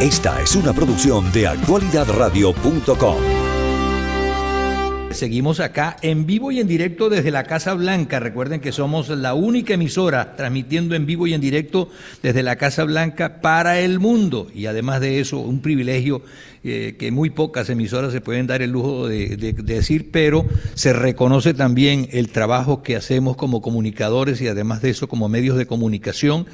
Esta es una producción de actualidadradio.com. Seguimos acá en vivo y en directo desde la Casa Blanca. Recuerden que somos la única emisora transmitiendo en vivo y en directo desde la Casa Blanca para el mundo. Y además de eso, un privilegio eh, que muy pocas emisoras se pueden dar el lujo de, de decir, pero se reconoce también el trabajo que hacemos como comunicadores y además de eso como medios de comunicación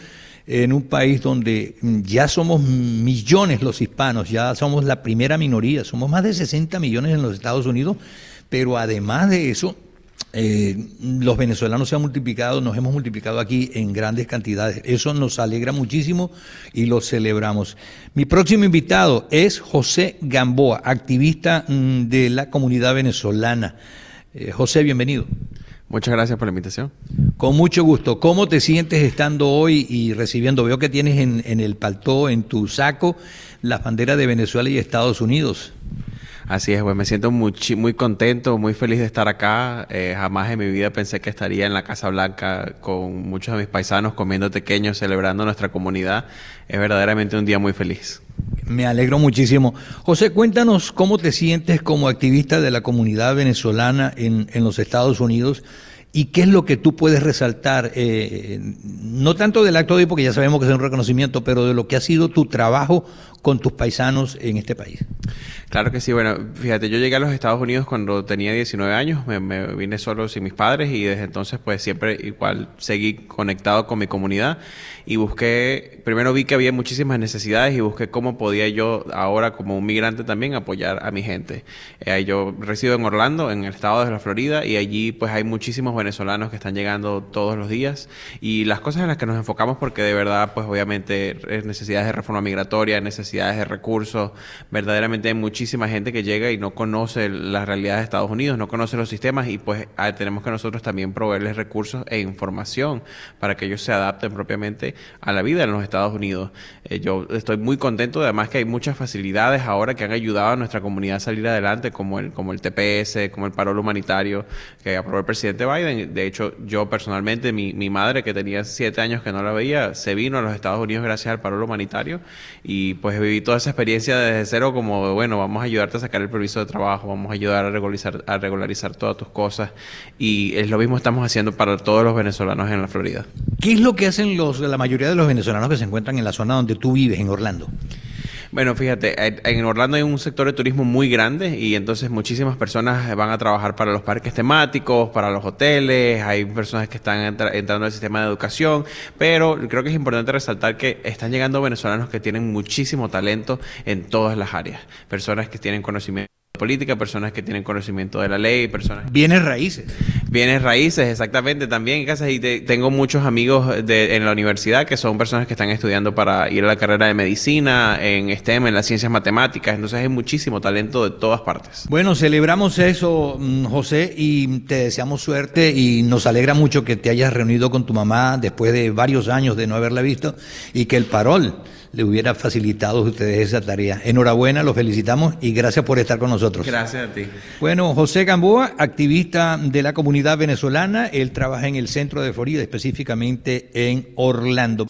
en un país donde ya somos millones los hispanos, ya somos la primera minoría, somos más de 60 millones en los Estados Unidos pero además de eso, eh, los venezolanos se han multiplicado, nos hemos multiplicado aquí en grandes cantidades. Eso nos alegra muchísimo y lo celebramos. Mi próximo invitado es José Gamboa, activista mm, de la comunidad venezolana. Eh, José, bienvenido. Muchas gracias por la invitación. Con mucho gusto. ¿Cómo te sientes estando hoy y recibiendo? Veo que tienes en, en el paltó, en tu saco, las banderas de Venezuela y Estados Unidos. Así es, pues me siento muy, muy contento, muy feliz de estar acá. Eh, jamás en mi vida pensé que estaría en la Casa Blanca con muchos de mis paisanos comiendo pequeños, celebrando nuestra comunidad. Es verdaderamente un día muy feliz. Me alegro muchísimo. José, cuéntanos cómo te sientes como activista de la comunidad venezolana en, en los Estados Unidos ¿Y qué es lo que tú puedes resaltar, eh, no tanto del acto de hoy, porque ya sabemos que es un reconocimiento, pero de lo que ha sido tu trabajo con tus paisanos en este país? Claro que sí. Bueno, fíjate, yo llegué a los Estados Unidos cuando tenía 19 años, me, vine solo sin mis padres y desde entonces pues siempre igual seguí conectado con mi comunidad y busqué, primero vi que había muchísimas necesidades y busqué cómo podía yo ahora como un migrante también apoyar a mi gente. Eh, yo resido en Orlando, en el estado de la Florida y allí pues hay muchísimos venezolanos que están llegando todos los días y las cosas en las que nos enfocamos porque de verdad pues obviamente es necesidades de reforma migratoria, necesidades de recursos, verdaderamente hay muchísima gente que llega y no conoce la realidad de Estados Unidos, no conoce los sistemas y pues ah, tenemos que nosotros también proveerles recursos e información para que ellos se adapten propiamente a la vida en los Estados Unidos. Eh, yo estoy muy contento, además que hay muchas facilidades ahora que han ayudado a nuestra comunidad a salir adelante, como el, como el TPS, como el paro humanitario que aprobó el presidente Biden. De hecho, yo personalmente, mi, mi madre que tenía siete años que no la veía, se vino a los Estados Unidos gracias al paro humanitario y pues viví toda esa experiencia desde cero como, bueno, vamos a ayudarte a sacar el permiso de trabajo, vamos a ayudar a regularizar, a regularizar todas tus cosas y es lo mismo estamos haciendo para todos los venezolanos en la Florida. ¿Qué es lo que hacen los, la mayoría de los venezolanos que se encuentran en la zona donde tú vives, en Orlando? Bueno, fíjate, en Orlando hay un sector de turismo muy grande y entonces muchísimas personas van a trabajar para los parques temáticos, para los hoteles, hay personas que están entrando al sistema de educación, pero creo que es importante resaltar que están llegando venezolanos que tienen muchísimo talento en todas las áreas, personas que tienen conocimiento política, personas que tienen conocimiento de la ley, personas... Bienes raíces. Bienes raíces, exactamente, también casas y tengo muchos amigos de, en la universidad que son personas que están estudiando para ir a la carrera de medicina, en STEM, en las ciencias matemáticas, entonces hay muchísimo talento de todas partes. Bueno, celebramos eso, mm, José, y te deseamos suerte y nos alegra mucho que te hayas reunido con tu mamá después de varios años de no haberla visto y que el parol le hubiera facilitado a ustedes esa tarea. Enhorabuena, los felicitamos y gracias por estar con nosotros. Gracias a ti. Bueno, José Gamboa, activista de la comunidad venezolana, él trabaja en el centro de Florida, específicamente en Orlando.